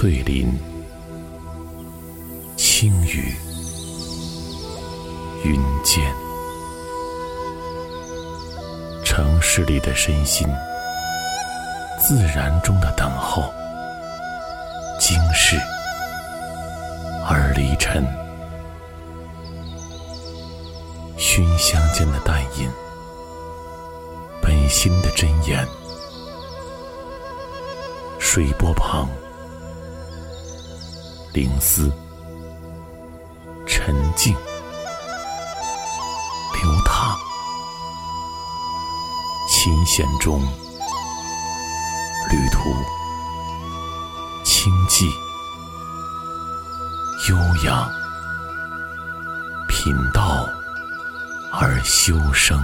翠林，轻雨，云间。城市里的身心，自然中的等候，惊世而离尘，熏香间的淡饮，本心的真言。水波旁，灵思沉静，流淌。琴弦中，旅途清寂悠扬，品道而修声。